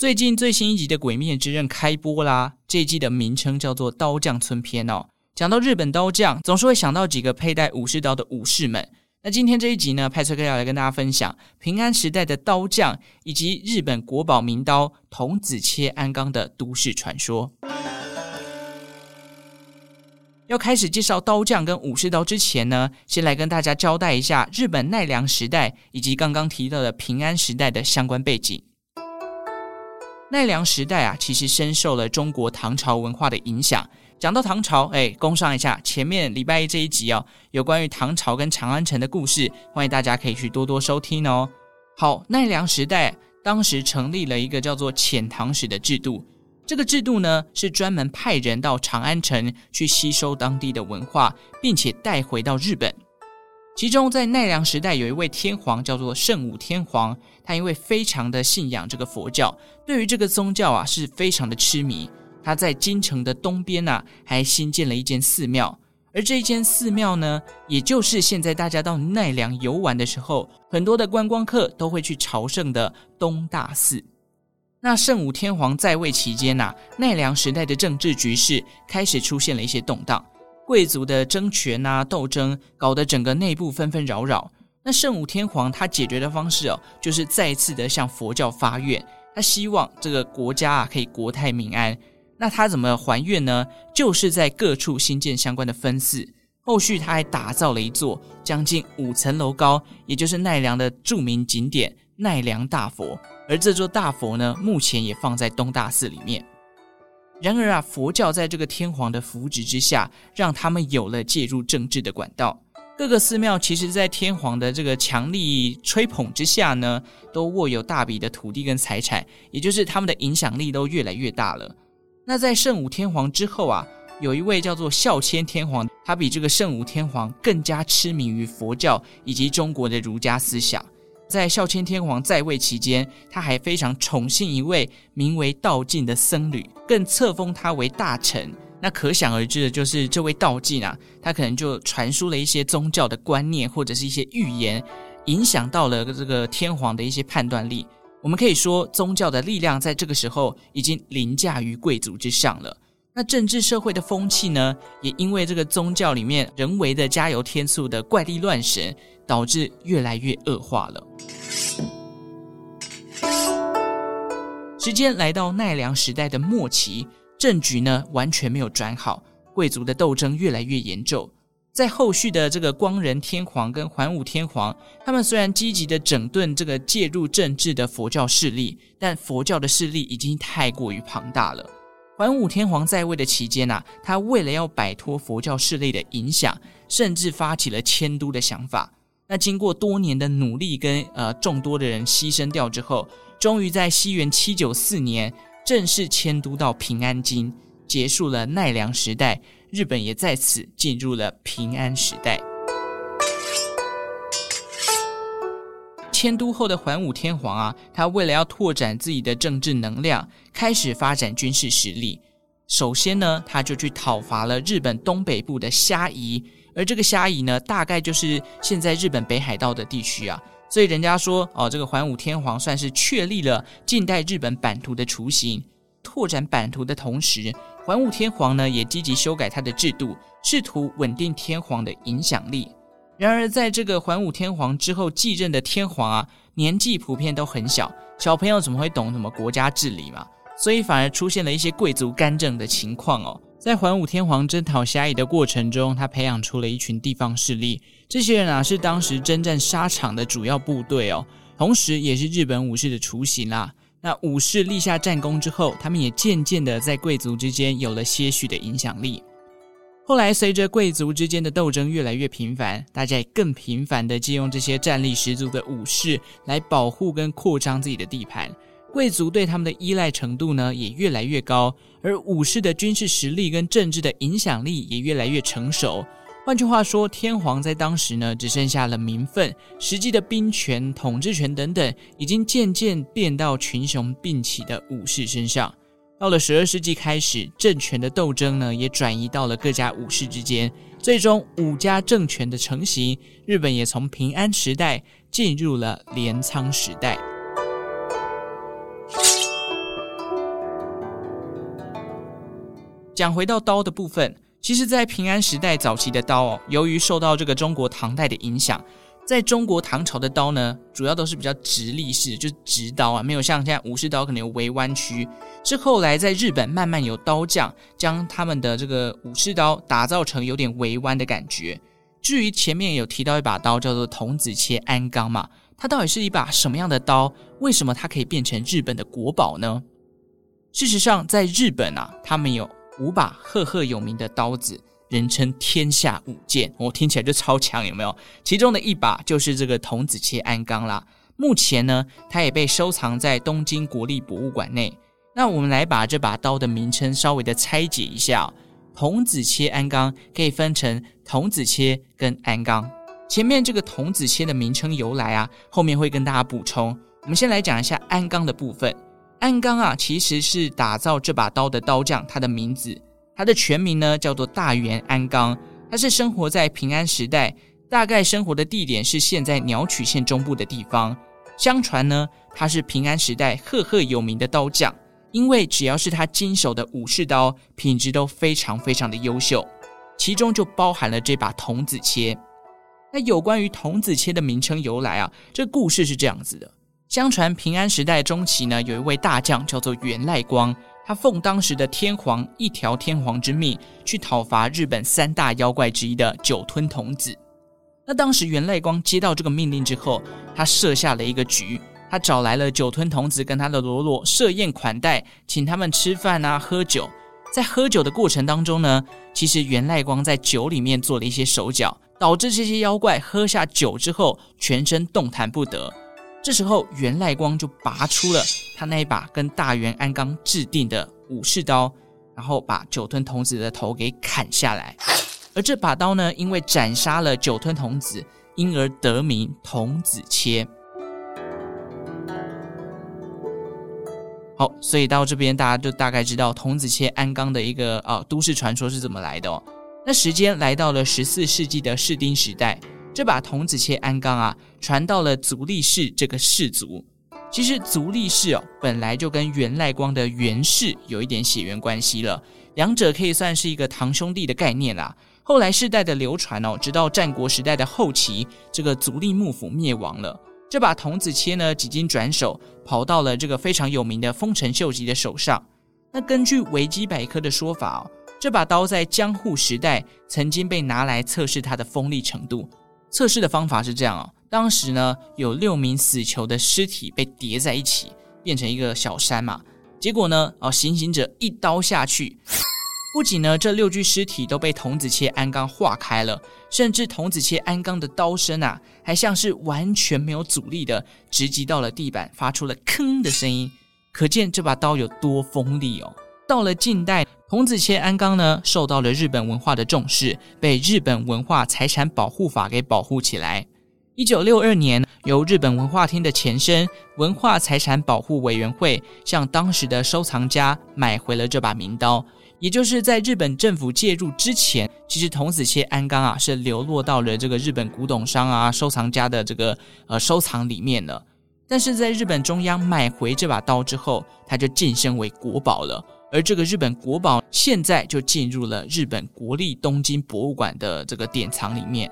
最近最新一集的《鬼灭之刃》开播啦，这一季的名称叫做《刀匠村篇》哦。讲到日本刀匠，总是会想到几个佩戴武士刀的武士们。那今天这一集呢，派崔克要来跟大家分享平安时代的刀匠，以及日本国宝名刀童子切鞍钢的都市传说。要开始介绍刀匠跟武士刀之前呢，先来跟大家交代一下日本奈良时代以及刚刚提到的平安时代的相关背景。奈良时代啊，其实深受了中国唐朝文化的影响。讲到唐朝，哎，攻上一下前面礼拜一这一集哦，有关于唐朝跟长安城的故事，欢迎大家可以去多多收听哦。好，奈良时代当时成立了一个叫做遣唐使的制度，这个制度呢是专门派人到长安城去吸收当地的文化，并且带回到日本。其中在奈良时代有一位天皇叫做圣武天皇，他因为非常的信仰这个佛教，对于这个宗教啊是非常的痴迷。他在京城的东边呐、啊，还新建了一间寺庙，而这一间寺庙呢，也就是现在大家到奈良游玩的时候，很多的观光客都会去朝圣的东大寺。那圣武天皇在位期间呐、奈良时代的政治局势开始出现了一些动荡，贵族的争权啊斗争，搞得整个内部纷纷扰扰。那圣武天皇他解决的方式哦，就是再次的向佛教发愿，他希望这个国家啊可以国泰民安。那他怎么还愿呢？就是在各处新建相关的分寺，后续他还打造了一座将近五层楼高，也就是奈良的著名景点奈良大佛。而这座大佛呢，目前也放在东大寺里面。然而啊，佛教在这个天皇的扶植之下，让他们有了介入政治的管道。各个寺庙其实，在天皇的这个强力吹捧之下呢，都握有大笔的土地跟财产，也就是他们的影响力都越来越大了。那在圣武天皇之后啊，有一位叫做孝谦天皇，他比这个圣武天皇更加痴迷于佛教以及中国的儒家思想。在孝谦天皇在位期间，他还非常宠幸一位名为道进的僧侣，更册封他为大臣。那可想而知的就是，这位道进啊，他可能就传输了一些宗教的观念或者是一些预言，影响到了这个天皇的一些判断力。我们可以说，宗教的力量在这个时候已经凌驾于贵族之上了。那政治社会的风气呢，也因为这个宗教里面人为的加油添醋的怪力乱神，导致越来越恶化了。时间来到奈良时代的末期，政局呢完全没有转好，贵族的斗争越来越严重。在后续的这个光仁天皇跟桓武天皇，他们虽然积极的整顿这个介入政治的佛教势力，但佛教的势力已经太过于庞大了。桓武天皇在位的期间啊，他为了要摆脱佛教势力的影响，甚至发起了迁都的想法。那经过多年的努力跟呃众多的人牺牲掉之后，终于在西元七九四年正式迁都到平安京，结束了奈良时代。日本也在此进入了平安时代。迁都后的桓武天皇啊，他为了要拓展自己的政治能量，开始发展军事实力。首先呢，他就去讨伐了日本东北部的虾夷，而这个虾夷呢，大概就是现在日本北海道的地区啊。所以人家说哦，这个桓武天皇算是确立了近代日本版图的雏形。拓展版图的同时，桓武天皇呢也积极修改他的制度，试图稳定天皇的影响力。然而，在这个桓武天皇之后继任的天皇啊，年纪普遍都很小，小朋友怎么会懂什么国家治理嘛？所以反而出现了一些贵族干政的情况哦。在桓武天皇征讨虾夷的过程中，他培养出了一群地方势力，这些人啊是当时征战沙场的主要部队哦，同时也是日本武士的雏形啦。那武士立下战功之后，他们也渐渐的在贵族之间有了些许的影响力。后来，随着贵族之间的斗争越来越频繁，大家也更频繁的借用这些战力十足的武士来保护跟扩张自己的地盘。贵族对他们的依赖程度呢，也越来越高，而武士的军事实力跟政治的影响力也越来越成熟。换句话说，天皇在当时呢，只剩下了名分，实际的兵权、统治权等等，已经渐渐变到群雄并起的武士身上。到了十二世纪开始，政权的斗争呢也转移到了各家武士之间。最终，五家政权的成型，日本也从平安时代进入了镰仓时代。讲回到刀的部分，其实，在平安时代早期的刀哦，由于受到这个中国唐代的影响，在中国唐朝的刀呢，主要都是比较直立式，就是直刀啊，没有像现在武士刀可能有微弯曲。是后来在日本慢慢有刀匠将他们的这个武士刀打造成有点微弯的感觉。至于前面有提到一把刀叫做童子切鞍钢嘛，它到底是一把什么样的刀？为什么它可以变成日本的国宝呢？事实上，在日本啊，他们有五把赫赫有名的刀子，人称天下五剑，我、哦、听起来就超强，有没有？其中的一把就是这个童子切鞍钢啦。目前呢，它也被收藏在东京国立博物馆内。那我们来把这把刀的名称稍微的拆解一下、童子切鞍钢可以分成童子切跟鞍钢。前面这个童子切的名称由来啊，后面会跟大家补充。我们先来讲一下鞍钢的部分。鞍钢啊，其实是打造这把刀的刀匠，他的名字，他的全名呢叫做大原鞍钢。他是生活在平安时代，大概生活的地点是现在鸟取县中部的地方。相传呢，他是平安时代赫赫有名的刀匠。因为只要是他经手的武士刀，品质都非常非常的优秀，其中就包含了这把童子切。那有关于童子切的名称由来啊，这故事是这样子的：相传平安时代中期呢，有一位大将叫做源赖光，他奉当时的天皇一条天皇之命，去讨伐日本三大妖怪之一的酒吞童子。那当时源赖光接到这个命令之后，他设下了一个局。他找来了酒吞童子跟他的罗罗设宴款待，请他们吃饭啊、喝酒。在喝酒的过程当中呢，其实源赖光在酒里面做了一些手脚，导致这些妖怪喝下酒之后全身动弹不得。这时候源赖光就拔出了他那一把跟大原鞍钢制定的武士刀，然后把酒吞童子的头给砍下来。而这把刀呢，因为斩杀了酒吞童子，因而得名童子切。好，所以到这边大家就大概知道童子切鞍钢的一个啊都市传说是怎么来的哦。那时间来到了十四世纪的室町时代，这把童子切鞍钢啊传到了足利氏这个氏族。其实足利氏哦本来就跟源赖光的源氏有一点血缘关系了，两者可以算是一个堂兄弟的概念啦。后来世代的流传哦，直到战国时代的后期，这个足利幕府灭亡了。这把童子切呢，几经转手，跑到了这个非常有名的丰臣秀吉的手上。那根据维基百科的说法哦，这把刀在江户时代曾经被拿来测试它的锋利程度。测试的方法是这样哦，当时呢有六名死囚的尸体被叠在一起，变成一个小山嘛。结果呢，哦，行刑者一刀下去。不仅呢，这六具尸体都被童子切鞍钢划开了，甚至童子切鞍钢的刀身啊，还像是完全没有阻力的直击到了地板，发出了“吭”的声音，可见这把刀有多锋利哦。到了近代，童子切鞍钢呢，受到了日本文化的重视，被日本文化财产保护法给保护起来。一九六二年，由日本文化厅的前身文化财产保护委员会向当时的收藏家买回了这把名刀。也就是在日本政府介入之前，其实童子切鞍钢啊是流落到了这个日本古董商啊、收藏家的这个呃收藏里面了。但是在日本中央买回这把刀之后，它就晋升为国宝了。而这个日本国宝现在就进入了日本国立东京博物馆的这个典藏里面。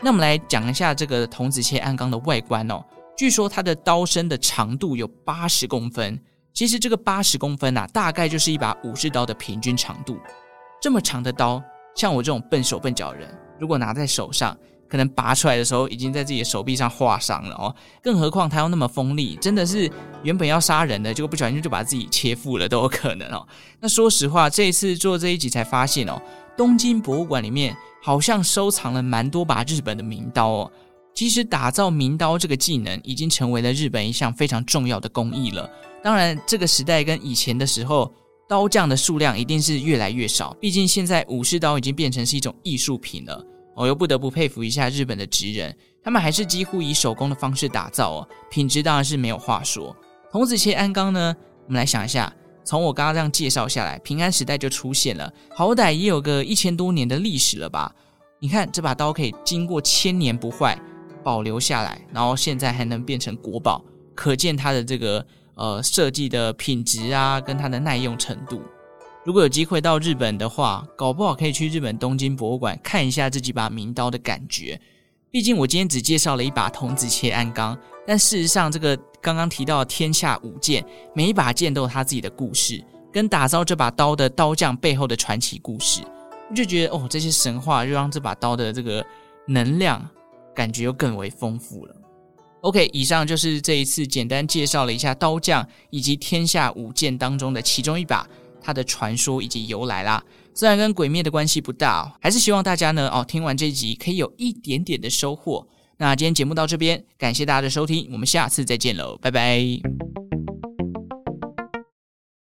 那我们来讲一下这个童子切鞍钢的外观哦。据说它的刀身的长度有八十公分。其实这个八十公分呐、啊，大概就是一把武士刀的平均长度。这么长的刀，像我这种笨手笨脚的人，如果拿在手上，可能拔出来的时候，已经在自己的手臂上划伤了哦。更何况它又那么锋利，真的是原本要杀人的，结果不小心就把自己切腹了都有可能哦。那说实话，这一次做这一集才发现哦，东京博物馆里面好像收藏了蛮多把日本的名刀哦。其实打造名刀这个技能，已经成为了日本一项非常重要的工艺了。当然，这个时代跟以前的时候，刀匠的数量一定是越来越少。毕竟现在武士刀已经变成是一种艺术品了。我又不得不佩服一下日本的职人，他们还是几乎以手工的方式打造哦，品质当然是没有话说。童子切鞍钢呢，我们来想一下，从我刚刚这样介绍下来，平安时代就出现了，好歹也有个一千多年的历史了吧？你看这把刀可以经过千年不坏，保留下来，然后现在还能变成国宝，可见它的这个。呃，设计的品质啊，跟它的耐用程度。如果有机会到日本的话，搞不好可以去日本东京博物馆看一下这几把名刀的感觉。毕竟我今天只介绍了一把童子切鞍钢，但事实上，这个刚刚提到的天下五剑，每一把剑都有他自己的故事，跟打造这把刀的刀匠背后的传奇故事。我就觉得哦，这些神话就让这把刀的这个能量感觉又更为丰富了。OK，以上就是这一次简单介绍了一下刀匠以及天下五剑当中的其中一把，它的传说以及由来啦。虽然跟鬼灭的关系不大，还是希望大家呢哦听完这集可以有一点点的收获。那今天节目到这边，感谢大家的收听，我们下次再见喽，拜拜。